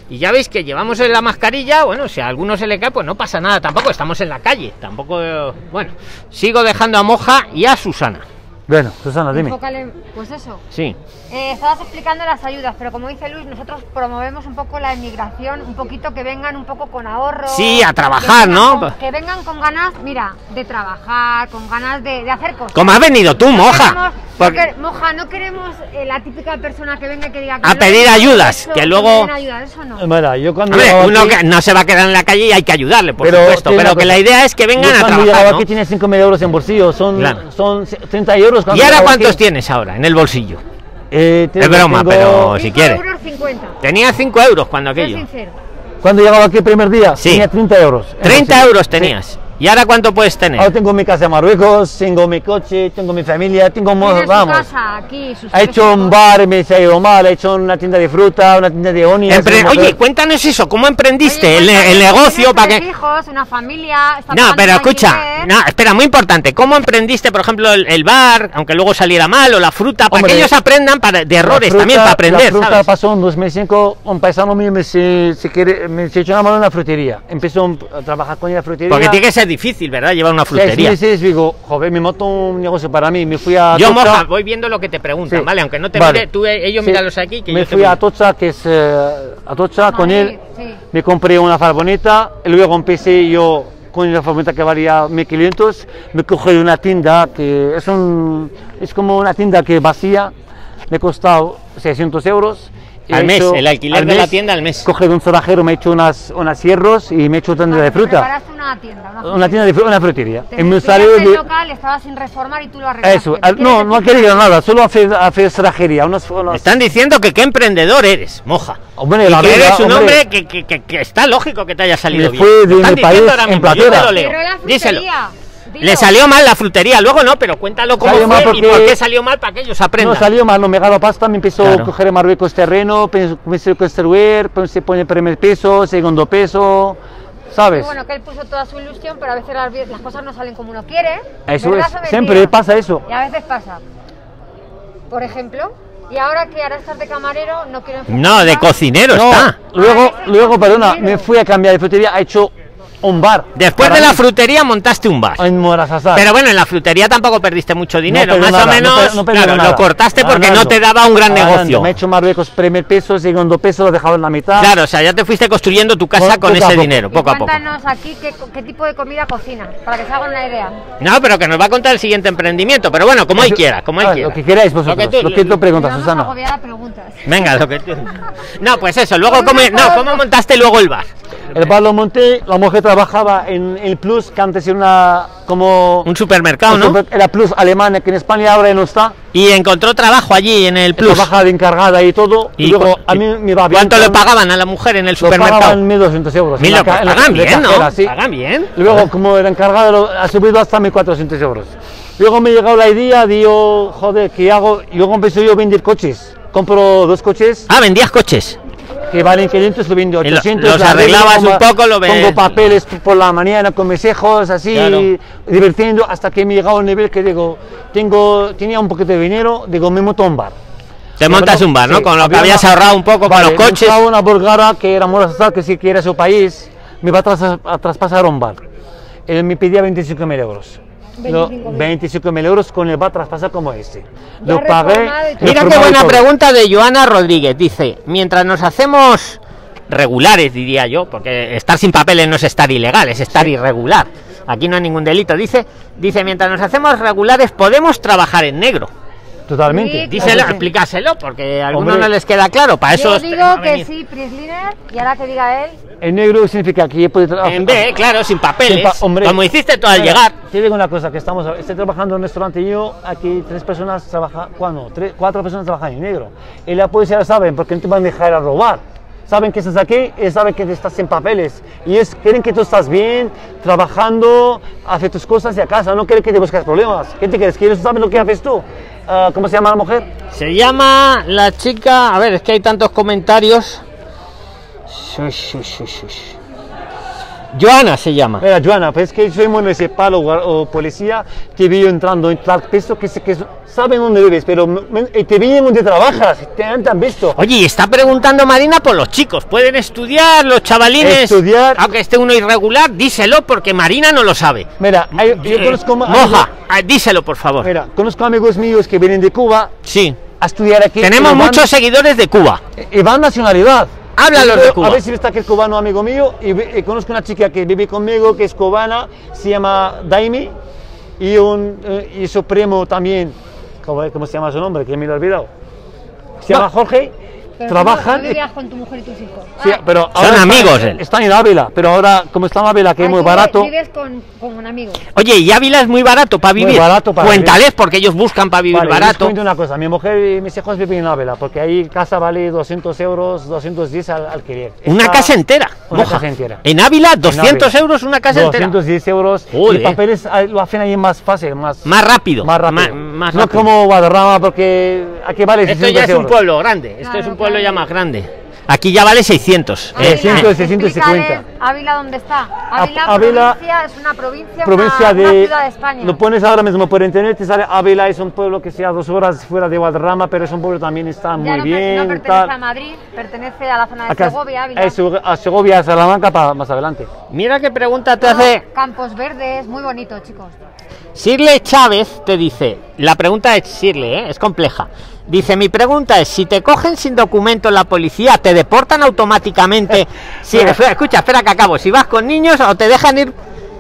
Y ya veis que llevamos en la mascarilla, bueno, si a alguno se le cae, pues no pasa nada, tampoco estamos en la calle, tampoco, bueno, sigo dejando a Moja y a Susana. Bueno, Susana, dime. Enfócale- Pues eso. Sí, Eh, estabas explicando las ayudas, pero como dice Luis, nosotros promovemos un poco la emigración, un poquito que vengan un poco con ahorro. Sí, a que trabajar, ¿no? con- que vengan con ganas, mira, de trabajar, con ganas de, de hacer cosas. como has venido tú, No Moja. queremos- Porque- no moja, no queremos eh, la típica persona que venga y que diga que A no pedir ayudas, eso, que luego- den ayuda, eso no. Mira, yo cuando Hombre, uno aquí- que no se va a quedar en la calle y hay que ayudarle, por Pero supuesto, pero que la idea es que vengan Yo a cuando trabajar, llegaba ¿no? aquí tenía 5.000 euros en bolsillo, son, Claro. son 30 euros. Cuando ¿Y ahora cuántos aquí. tienes ahora en el bolsillo? Eh, Es broma, tengo- pero- si Cinco quiere. euros 50. Tenía 5 euros cuando aquello. Cuando llegaba aquí el primer día, Sí. tenía 30 euros. en 30 bolsillo. euros Sí. ¿Y ahora cuánto puedes tener? Ahora tengo mi casa en Marruecos, tengo mi coche, tengo mi familia, tengo... mo- Tiene su vamos. casa aquí, sus Ha hecho un bar, me ha ido mal, ha hecho una tienda de fruta, una tienda de onias. Empre- una Oye, mujer- cuéntanos eso, ¿cómo emprendiste Oye, el, negocio para que... hijos, una familia, No, pero escucha, no, espera, muy importante, ¿cómo emprendiste, por ejemplo, el, el bar, aunque luego saliera mal, o la fruta, para Hombre, que ellos aprendan para, de errores fruta- también, para aprender, La fruta ¿sabes? pasó en 2005, un paisano mío me se, se quiere, me se echó una mano en la frutería. Empezó a trabajar con la frutería. Porque tiene que ser difícil, ¿verdad? Llevar una frutería. meses, digo, joder, me monto un negocio para mí. Me fui a Yo. Moja, voy viendo lo que te preguntan, Sí. ¿vale? Aunque no te Vale. mire, tú, eh, ellos Sí. míralos aquí, que me yo te fui a Atocha, que es eh, Atocha, con él. sí. Me compré una farboneta, y luego empecé yo con una farboneta que valía 1500. Me cogí una tienda que es, un, es como una tienda que vacía, me costó 600 euros. Al mes, hecho- el alquiler de la tienda al mes. Coge de un cerrajero, me he hecho unas, unas hierros y me he hecho tienda de fruta. una tienda, una, Una tienda de fruta, una frutería. Te salió el de- local, estaba sin reformar y tú lo arreglaste. Eso, ¿Qué al- no, no decir? quería nada, solo hacer, hacer cerrajería. Unos- Me están diciendo que qué emprendedor eres, Moja. Hombre, Y la que verdad, eres un hombre. hombre que, que- que- que está lógico que te haya salido Me bien. de mi diciendo país ahora en platera. Díselo. Le salió mal la frutería, luego no, pero cuéntalo cómo Salió fue mal y porque- por qué salió mal para que ellos aprendan. No salió mal, no me ganó pasta, me empezó Claro. a coger en Marruecos terreno, pe- comencé a construir, se pone primer peso, segundo peso, ¿sabes? Bueno, que él puso toda su ilusión, pero a veces las, las cosas no salen como uno quiere. Eso ¿Verdad es, siempre pasa eso. Y a veces pasa. Por ejemplo, y ahora que ahora estás de camarero, no quiero No, de cocinero No, está. luego, Ah, luego, perdona, cocinero. me fui a cambiar de frutería, ha hecho un bar. Después de la mí, frutería montaste un bar. En Morazazar. Pero bueno, en la frutería tampoco perdiste mucho dinero, perdí más nada, o no menos. no claro, nada. lo cortaste porque no te daba un gran Ganando. negocio. Me he hecho Marruecos primer peso, segundo peso, lo he dejado en la mitad. Claro, o sea, ya te fuiste construyendo tu casa con a ese poco. dinero, Y poco a poco. cuéntanos aquí qué, qué tipo de comida cocina, para que se hagan una idea. No, pero que nos va a contar el siguiente emprendimiento. Pero bueno, como él quiera, como él Ah, quiera. Lo que queráis vosotros, Lo que tú- lo que tú preguntas, Pero Susana. Venga, lo que tú. No, pues eso, luego Por cómo, una no, ¿cómo montaste luego el bar? El bar lo monté, la mujer trabajaba en el Plus, que antes era una, como... Un supermercado, ¿no? Era Plus alemana, que en España ahora no está. Y encontró trabajo allí en el Plus. Trabaja de encargada y todo. Y, luego cu- a mí me va bien. ¿Cuánto le pagaban a la mujer en el Lo supermercado? pagaban 1.200 euros. en Mira, la pues en la- pagan bien, ¿no? cajera, sí. Pagan bien. Luego, como era encargada, ha subido hasta 1.400 euros. Luego me llegó la idea, digo, joder, ¿qué hago? Y luego empecé yo a vender coches. Compro dos coches Ah, vendías coches. Que valen 500, lo vendo Y lo- 800. los arreglabas un poco, lo ves- Pongo papeles por la mañana con mesejos, así, Claro. divirtiendo, hasta que me he llegado a un nivel que digo, tengo, tenía un poquito de dinero, digo, me monto un bar. Te montas un bar, ¿no? Sí, Con lo que había habías una- ahorrado un poco Vale, con los coches. una bulgara que era Morazat, que sí que era su país, me va a, tras- a traspasar un bar. Él me pedía 25.000 euros. Lo- 25.000. 25.000 euros con el bar traspasar como este. Ya Lo pagué. Mira qué buena todo. pregunta de Joana Rodríguez. Dice, mientras nos hacemos regulares, diría yo, porque estar sin papeles no es estar ilegal, es estar irregular. Aquí no hay ningún delito. Dice, dice, mientras nos hacemos regulares podemos trabajar en negro. Totalmente. Sí, Díselo, Claro. explícaselo, porque a algunos Hombre. no les queda claro. Para eso Yo digo que sí, Prisliner, y ahora que diga él, El negro significa que puede trabajar. En B, claro, sin papeles. Sin pa- hombre. como hiciste tú al Mira, llegar. Te digo una cosa, que estamos, estoy trabajando en un restaurante y yo, aquí tres personas trabajan, ¿cuándo? Tres, cuatro personas trabajan en negro. Y la policía lo saben, porque no te van a dejar a robar. saben que estás aquí y saben que estás sin papeles. Y es, quieren que tú estás bien, trabajando, haces tus cosas y a casa, no quieren que te busques problemas. ¿Qué te quieres? ¿Quieres saber lo que haces tú? Ah, ¿Cómo se llama la mujer? Se llama la chica. A ver, es que hay tantos comentarios. Joana se llama. Mira, Joana, pues que soy municipal o, o policía, te veo entrando en piso que, que saben dónde vives, pero me- y te vienen donde trabajas, te han, te han visto. Oye, y está preguntando Marina por los chicos. ¿Pueden estudiar los chavalines? Estudiar. Aunque esté uno irregular, díselo porque Marina no lo sabe. Mira, hay- yo Eh, conozco ma- Moja, ah, díselo por favor. Mira, conozco amigos míos que vienen de Cuba Sí. a estudiar aquí. Tenemos y van- muchos seguidores de Cuba. Y van nacionalidad. Háblalos de Cuba. A ver si está aquí el cubano amigo mío. Y conozco una chica que vive conmigo, que es cubana, se llama Daimi. Y, un, eh, y su primo también, ¿cómo, cómo se llama su nombre? Que me lo he olvidado. Se llama Jorge. Trabajan. y- con tu mujer y tus hijos? sí, pero Son ahora está- amigos, él. Están en Ávila, pero ahora, como está en Ávila, que es muy barato. Vives con, con un amigo. Oye, y Ávila es muy barato para Muy vivir. barato para Cuéntales porque ellos buscan para vivir Vale, barato. cuento una cosa. Mi mujer y mis hijos viven en Ávila, porque ahí casa vale 200 euros, 210 al alquiler. Una casa entera. Una moja. casa entera. En Ávila, 200 Ávila. euros una casa entera. 210 euros. Joder. Y papeles ah, lo hacen ahí más fácil, más, Más rápido. más rápido. Ma- más no rápido. como Guadarrama, porque aquí vale Esto 600 ya es un euros. pueblo grande. Esto Claro, es un pueblo claro. ya más grande. Aquí ya vale 600. Eh, Eh, 600, eh, 650. Explícales Ávila dónde está. Ávila, Ávila- provincia, es una provincia, Provincia una, de. una ciudad de España. Lo pones ahora mismo por internet, te sale Ávila, es un pueblo que sea dos horas fuera de Guadarrama, pero es un pueblo también está Ya muy no, bien. no pertenece tal. a Madrid, pertenece a la zona de Acá- Segovia, Ávila. a Sego- a Segovia, a Salamanca, para más adelante. Mira qué pregunta te No, hace Campos Verdes, muy bonito, chicos. Shirley Chávez. Te dice: La pregunta es Shirley, ¿eh? es compleja. Dice: Mi pregunta es: si te cogen sin documento la policía, ¿te deportan automáticamente? Si, escucha, espera que acabo. Si vas con niños o te dejan ir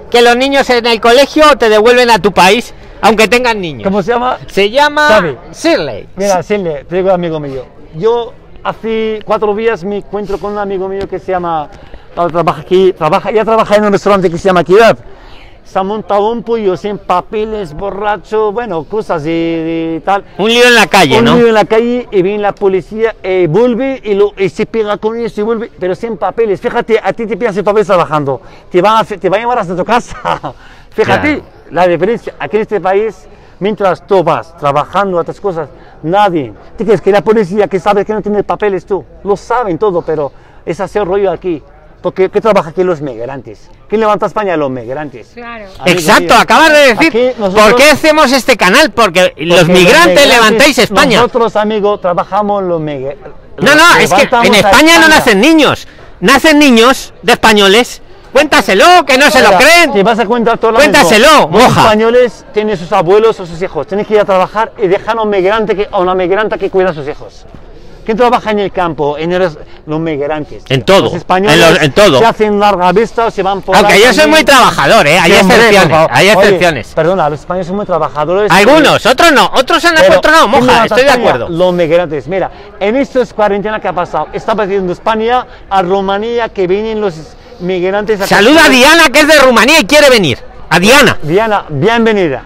que los niños en el colegio o te devuelven a tu país, aunque tengan niños. ¿Cómo se llama? Se llama Sabe. Shirley. Mira, Silvia, te digo amigo mío. Yo hace cuatro días me encuentro con un amigo mío que se llama, ahora trabaja aquí, trabaja, ya trabaja en un restaurante que se llama Kebab. Se ha montado un pollo sin papeles, borracho, bueno, cosas de, de tal. Un lío en la calle, un ¿no? lío en la calle y viene la policía y vuelve y, lo, y se pega con ellos y vuelve, pero sin papeles. Fíjate, a ti te pillan sin papeles trabajando. Te van a, te van a llevar hasta tu casa. Fíjate Claro. la diferencia. Aquí en este país, mientras tú vas trabajando a otras cosas, nadie. ¿Te crees que la policía que sabe que no tiene papeles tú? Lo saben todo, pero es hacer rollo aquí. Porque ¿qué trabaja aquí los migrantes? ¿Quién levanta España? Los migrantes. Claro. Amigo Exacto, mío, acabas de decir. nosotros- ¿Por qué hacemos este canal? Porque los porque migrantes levantáis España. Nosotros, amigos, trabajamos los migrantes. No, no, es que en España no nacen niños. Nacen niños de españoles. Cuéntaselo, que no se lo creen. Te vas a contar todo lo Cuéntaselo, mismo. Los moja. españoles tienen sus abuelos o sus hijos. Tienen que ir a trabajar y dejan a un migrante que, a una migrante que cuida a sus hijos. ¿Quién trabaja en el campo? En el- los migrantes. En todo, Los españoles en todo. se hacen larga vista o se van por Aunque yo soy muy trabajador, ¿eh? Hay Sí, hombre, por excepciones, hay Oye, excepciones. perdona, los españoles son muy trabajadores. Algunos, otros no. Otros han ¿quién moja, estoy de acuerdo. Los migrantes. Mira, en estas cuarentena que ha pasado, está pasando España a Rumanía que vienen los migrantes. a Saluda a Diana, que es de Rumanía y quiere venir. A Diana, Diana, bienvenida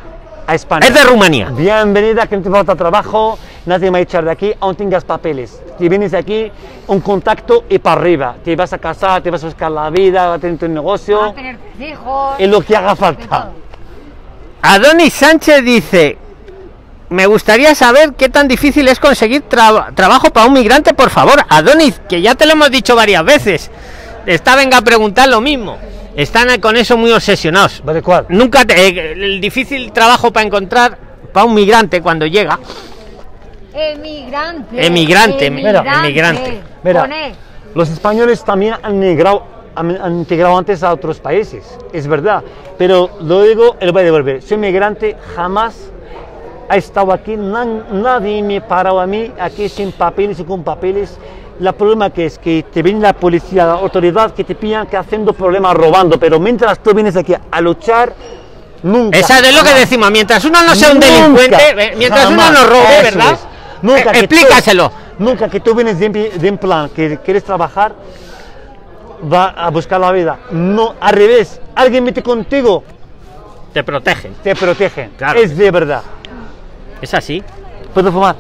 a España. es de Rumanía. Bienvenida, que no te falta trabajo, nadie me va a echar de aquí, aún tengas papeles. Te vienes de aquí, un contacto y para arriba. Te vas a casar, te vas a buscar la vida, vas a tener tu Va a negocio tener hijos. y lo que haga falta. Adonis Sánchez dice: Me gustaría saber qué tan difícil es conseguir tra- trabajo para un migrante, por favor. Adonis, que ya te lo hemos dicho varias veces. Está venga a preguntar lo mismo. Están con eso muy obsesionados. ¿Vale cuál? Nunca te- eh, el difícil trabajo para encontrar para un migrante cuando llega. Emigrante. Emigrante, mira, emigrante. Mira, Pone. los españoles también han migrado, han, han integrado antes a otros países, es verdad. Pero lo digo, él va a devolver. Soy migrante, jamás ha estado aquí, nadie me ha parado a mí aquí sin papeles y con papeles. El problema que es que te viene la policía, la autoridad que te pillan que haciendo problemas robando, pero mientras tú vienes aquí a luchar, nunca. Esa es lo que decimos. Mientras uno no sea un Nunca, delincuente, eh, mientras jamás, uno no robe, ¿verdad? es. Nunca Eh, tú- explícaselo. nunca que tú vienes de, de en plan que quieres trabajar, va a buscar la vida. No, al revés. Alguien mete contigo, Te protegen. te protegen. Claro. Es de verdad. Es así. ¿Puedo fumar?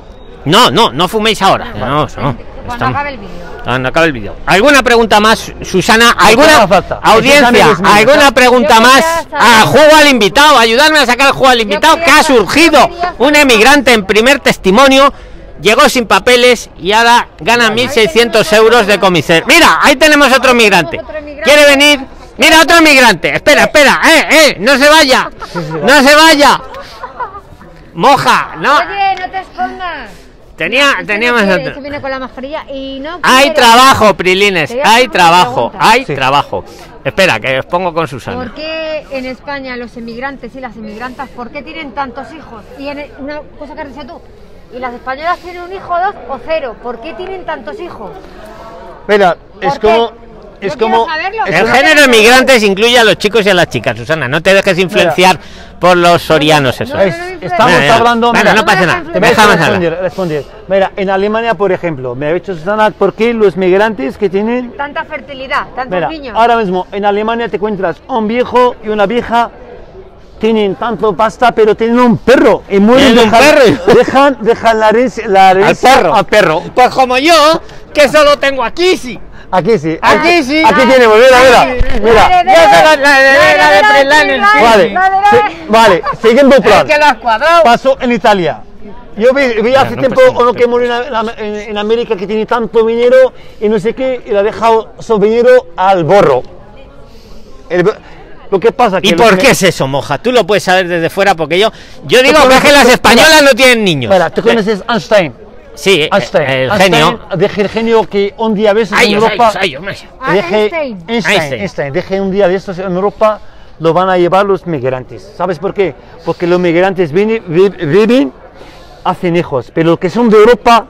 No, no, no fuméis ahora. No, no. Cuando Estamos- acabe el vídeo. Cuando acabe el vídeo. ¿Alguna pregunta más, Susana? ¿Alguna falta. audiencia? ¿Alguna pregunta más? saber- Ah, juego al invitado. Ayudarme a sacar el juego al invitado. Que ha surgido un emigrante en primer testimonio. Llegó sin papeles y ahora gana 1.600 euros de comisaría. Mira, ahí tenemos otro migrante. ¿Quiere venir? Mira, otro emigrante. Espera, espera. ¡Eh, eh! ¡No se vaya! ¡No se vaya! Moja, no. Oye, no te escondas. Tenía, teníamos no quiere, otro. viene con la mascarilla y no Hay trabajo, Prilines, hay trabajo, hay Sí. trabajo. Espera, que os pongo con Susana. ¿Por qué en España los emigrantes y las emigrantas, por qué tienen tantos hijos? Y en una cosa que has dicho tú, ¿y las españolas tienen un hijo, dos o cero? ¿Por qué tienen tantos hijos? Mira, ¿Por es qué? como. Es como. saberlo. El género emigrantes incluye a los chicos y a las chicas, Susana. No te dejes influenciar por los sorianos, eso. no, es- no, no, estamos ya. hablando. Mira, no pasa nada. Te voy a responder, responder. Mira, en Alemania, por ejemplo, me ha dicho Susana, ¿por qué los migrantes que tienen Tanta fertilidad, tantos Mira, niños. ahora mismo en Alemania te encuentras un viejo y una vieja tienen tanto pasta, pero tienen un perro y mueren ¿Tienen un dejan, perro? dejan, dejan la herencia, la herencia al perro. Pues como yo, que solo tengo aquí, sí. Aquí sí, Aquí sí. Aquí tiene, mira, mira, mira. La Yo soy la- la heredera de. Vale, vale, siguiente plan. Es que lo has cuadrado. Pasó en Italia. Yo vi, vi hace no tiempo uno que murió en, en- en América que tiene tanto dinero y no sé qué, y le ha dejado su dinero al borro. El- lo que pasa que ¿Y por qué es eso, moja? Tú lo puedes saber desde fuera porque yo yo digo que es que las mira, españolas no tienen niños. Mira, tú conoces Einstein. Sí, Einstein. el Einstein, genio. Deje el genio que un día de estos en Europa. Ah, deje, Einstein. Einstein, un día de estos en Europa, lo van a llevar los migrantes. ¿Sabes por qué? Porque los migrantes vienen, vi- viven, hacen hijos, pero los que son de Europa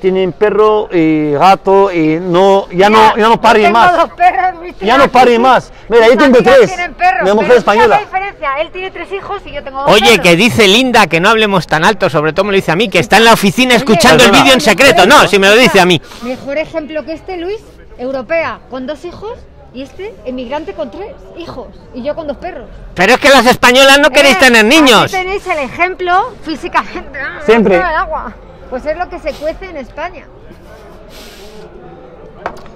tienen perro y gato y no, ya no, ya no paren tengo más. dos perros, ¿viste? Ya no paren más. Mira, yo tengo tres. perros, Mi mujer española. ¿sabes la diferencia? Él tiene tres hijos y yo tengo dos Oye, perros. que dice Linda que no hablemos tan alto, sobre todo me lo dice a mí, que está en la oficina Oye, escuchando el vídeo en secreto. No, si me lo dice a mí. Mejor ejemplo que este, Luis, europea con dos hijos y este emigrante con tres hijos y yo con dos perros. Pero es que las españolas no queréis Eh, tener niños. Aquí tenéis el ejemplo físicamente. Ah, Siempre. el agua. Pues es lo que se cuece en España.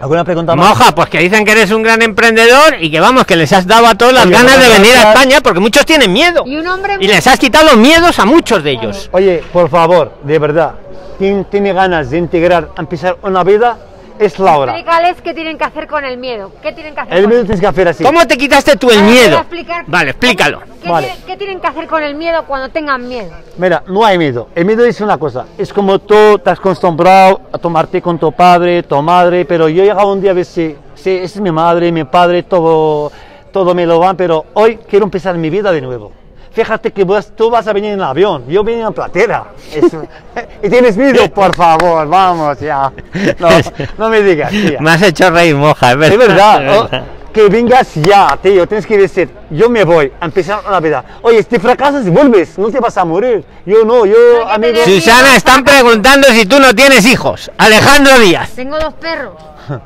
¿Alguna pregunta más? Moja, pues que dicen que eres un gran emprendedor y que vamos, que les has dado a todos las Oye, ganas de venir a. España porque muchos tienen miedo. Y un hombre Y les has quitado los miedos a muchos de ellos. Oye, por favor, de verdad, quien tiene ganas de integrar, empezar una vida, es la hora. Explícales qué tienen que hacer con el miedo. ¿Qué tienen que hacer El con miedo tienes que hacer así. ¿Cómo te quitaste tú el Ahora miedo? explicar Vale, explícalo. cómo- ¿Qué, Vale. tienen, qué tienen que hacer con el miedo cuando tengan miedo? Mira, no hay miedo. El miedo es una cosa. Es como tú te has acostumbrado a tomarte con tu padre, tu madre, pero yo he llegado un día a ver si, si es mi madre, mi padre, todo, todo me lo van, pero hoy quiero empezar mi vida de nuevo. Fíjate que vas- tú vas a venir en avión, yo vengo en platera. Es- y tienes miedo, por favor, vamos ya. No, no me digas, tía. Me has hecho reír, moja, es verdad. Es verdad, es oh, verdad. que vengas ya, tío, tienes que decir, yo me voy a empezar una vida. Oye, si fracasas, vuelves, no te vas a morir. Yo no, yo, amigo. Susana, están preguntando si tú no tienes hijos. Alejandro Díaz. Tengo dos perros.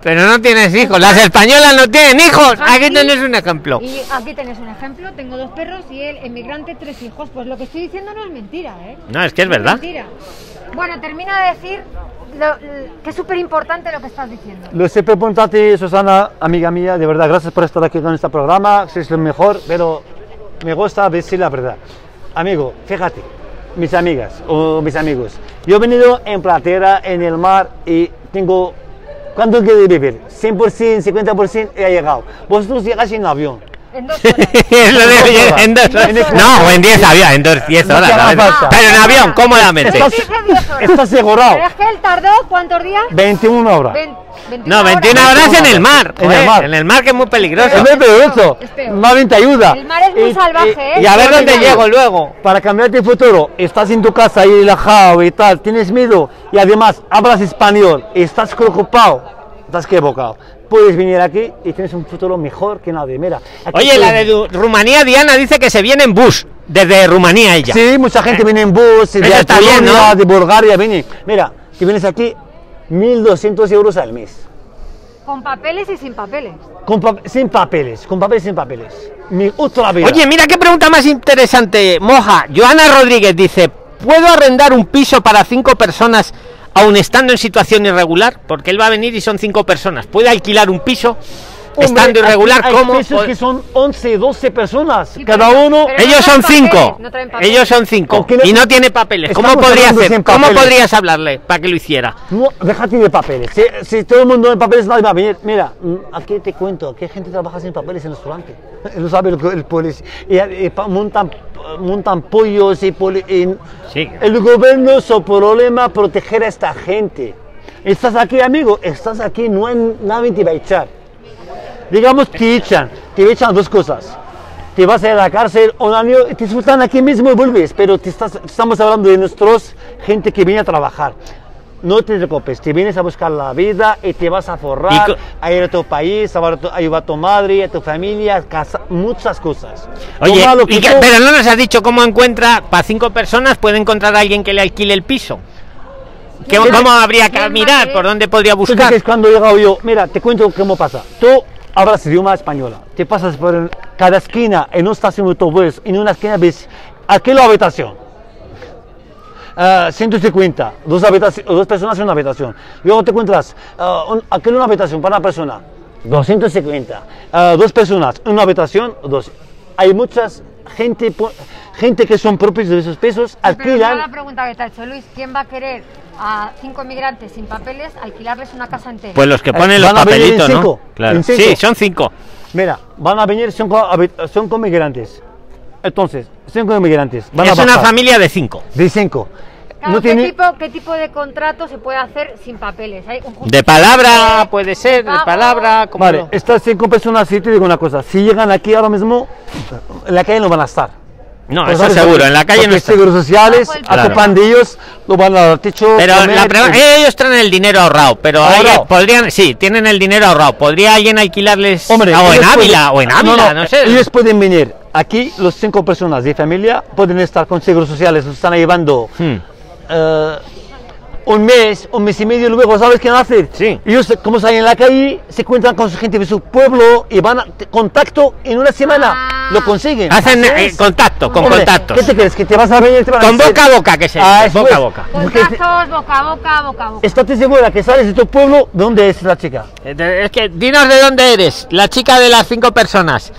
Pero no tienes hijos. Las españolas no tienen hijos. Aquí tenés un ejemplo. Y aquí tenés un ejemplo. Tengo dos perros y el emigrante tres hijos. Pues lo que estoy diciendo no es mentira, ¿eh? No, es que es No verdad. mentira. Bueno, termino de decir lo- que es súper importante lo que estás diciendo. Lo sé preguntarte, Susana, amiga mía, de verdad, gracias por estar aquí con este programa, sois lo mejor, pero me gusta decir la verdad. Amigo, fíjate, mis amigas o mis amigos, yo he venido en platera, en el mar y tengo... ¿Cuánto quiero vivir? ¿100%, 50% he llegado. Vosotros llegáis en avión. En dos horas. En dos horas. horas. No, o en 10 avión, en dos, 10 No horas. falta. Pero en avión, cómodamente. Yo dije 10 horas. Está asegurado. Pero es que él tardó, ¿cuántos días? 21 horas. Vein- 21 No, 21 horas en el mar. En el mar. En el mar que es muy peligroso. Es muy peligroso. Más bien te ayuda. El mar es muy salvaje, ¿eh? Y a ver dónde llego luego. Para cambiarte el futuro, estás en tu casa ahí relajado y tal, tienes miedo y además hablas español y estás preocupado, estás equivocado. Puedes venir aquí y tienes un futuro mejor que nadie. Mira, aquí Oye, la de Du- Rumanía, Diana dice que se viene en bus. Desde Rumanía ella. Sí, mucha gente viene en bus, de Eso está bien, Polonia, ¿no? de Bulgaria, viene. Mira, si vienes aquí, 1.200 euros al mes. Con papeles y sin papeles. Con pa- sin papeles, con papeles sin papeles. Mi otra vida. Oye, mira qué pregunta más interesante, Moja. Joana Rodríguez dice, ¿puedo arrendar un piso para cinco personas aun estando en situación irregular, porque él va a venir y son cinco personas. Puede alquilar un piso estando irregular hay como pisos que son 11, 12 personas. Sí, Cada pero- uno. pero- ellos no son cinco. no. Ellos son cinco. ¿Con qué le- Y no tiene papeles. ¿Cómo podría hacer? ¿Cómo papeles. podrías hablarle para que lo hiciera? No, déjate de papeles. Si, si todo el mundo en papeles, nadie va a venir. Mira, mm, aquí te cuento, hay gente que trabaja sin papeles en el restaurante. No sabe lo que el policía. Y, y montan, montan pollos y, poli- y Sí. El gobierno su problema proteger a esta gente. Estás aquí, amigo, estás aquí, no hay nadie te va a echar. Digamos, te echan, te echan dos cosas. Te vas a ir a la cárcel un año te sueltan aquí mismo y vuelves, pero te estás- estamos hablando de nuestros gente que viene a trabajar. No te preocupes, te vienes a buscar la vida y te vas a forrar, a ir a tu país, a, ayudar a tu madre, a tu familia, a casa, muchas cosas. Lo Oye, y que tú- pero no nos has dicho cómo encuentra, para cinco personas, puede encontrar a alguien que le alquile el piso. ¿Qué- ¿Quién ¿Cómo habría que mirar? ¿Por dónde podría ¿Tú buscar? crees cuando he llegado yo? Mira, te cuento cómo pasa. Tú hablas idioma española, te pasas por el- cada esquina en una estación de autobús, en una esquina ves aquí la habitación. Ah, 150, dos, habitaci- dos personas en una habitación. Luego te encuentras ah, un- aquí una habitación para una persona, 250. Ah, dos personas en una habitación, dos. Hay muchas gente, gente que son propios de esos pesos, Pero alquilan. la pregunta que te ha hecho Luis, ¿quién va a querer a cinco inmigrantes sin papeles alquilarles una casa entera? Pues los que Eh, ponen los venir en papelitos, ¿no? cinco, Claro. en cinco. Sí, son cinco. Mira, van a venir, son, co- habi- son con migrantes. Entonces, son con migrantes. Van es a una familia de cinco. De cinco. Claro, no ¿qué, tiene. tipo, ¿Qué tipo de contrato se puede hacer sin papeles? ¿Hay un De palabra, puede ser, de palabra. como Vale, lo- estas cinco personas, sí te digo una cosa. Si llegan aquí ahora mismo, en la calle no van a estar. No, Pues, eso seguro, en la calle Porque no está. seguros sociales, a Claro. tu pan de ellos, lo van a dar techo. Pero comer, la pre- eh, ellos traen el dinero ahorrado, pero ¿Ahorrado? podrían, sí, tienen el dinero ahorrado. ¿Podría alguien alquilarles Hombre, o en ellos Ávila, pueden- o en Ávila, no, sé? Ellos pueden venir aquí, los cinco personas de familia, pueden estar con seguros sociales, los están llevando Hmm. eh, un mes, un mes y medio, luego, ¿sabes qué van a hacer? Sí. Ellos, como salen en la calle, se encuentran con su gente de su pueblo y van a contacto en una semana. Ah. Lo consiguen. Hacen eh, contacto, con Hombre, contactos. ¿Qué te crees? ¿Que te vas a venir? Te van Con boca a boca, que se Ah, boca a boca. Contactos boca a boca, boca a boca. Estate segura que sales de tu pueblo, ¿de dónde es la chica? Eh, Es que dinos de dónde eres, la chica de las cinco personas.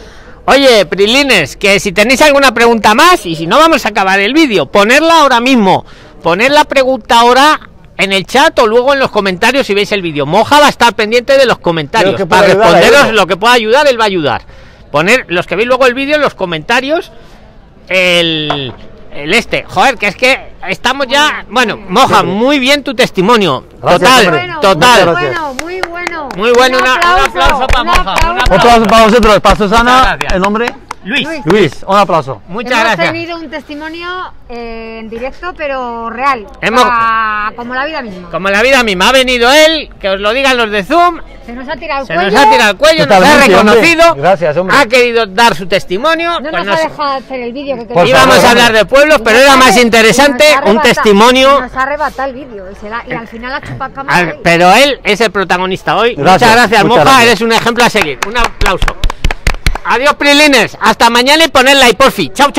Oye, Prilines, que si tenéis alguna pregunta más, y si no vamos a acabar el vídeo, ponerla ahora mismo. Poner la pregunta ahora en el chat o luego en los comentarios si veis el vídeo. Moja va a estar pendiente de los comentarios. Para responderos lo que pueda ayudar, él va a ayudar. Poner los que veis luego el vídeo en los comentarios el, el este. Joder, que es que estamos ya. Bueno, Moja, muy bien tu testimonio. Gracias, total. Bueno, total. Muy bueno, muy bueno. Muy bueno, Un una- un aplauso para un Moja, un aplauso. aplauso. Otro aplauso para vosotros, para Susana, gracias. el nombre. Luis, Luis. Luis, un aplauso. muchas Hemos gracias. tenido un testimonio eh, en directo, pero real. Hemos- Ah, como la vida misma. Como la vida misma ha venido él, que os lo digan los de Zoom, Se nos ha tirado el se cuello. nos ha tirado el cuello, nos ha hombre. reconocido, Gracias, hombre. ha querido dar su testimonio. No pues nos nos- ha dejado hacer el vídeo que queríamos. íbamos a hablar de pueblos, pero era más interesante un testimonio. y Nos ha arrebatado el vídeo y, se la- y al final ha chupado cámara. Pero él es el protagonista hoy. Gracias, muchas gracias, muchas Moja. gracias. Eres un ejemplo a seguir. Un aplauso. Adiós, Prilines. Hasta mañana y ponerla ahí, porfi. Chao, chao.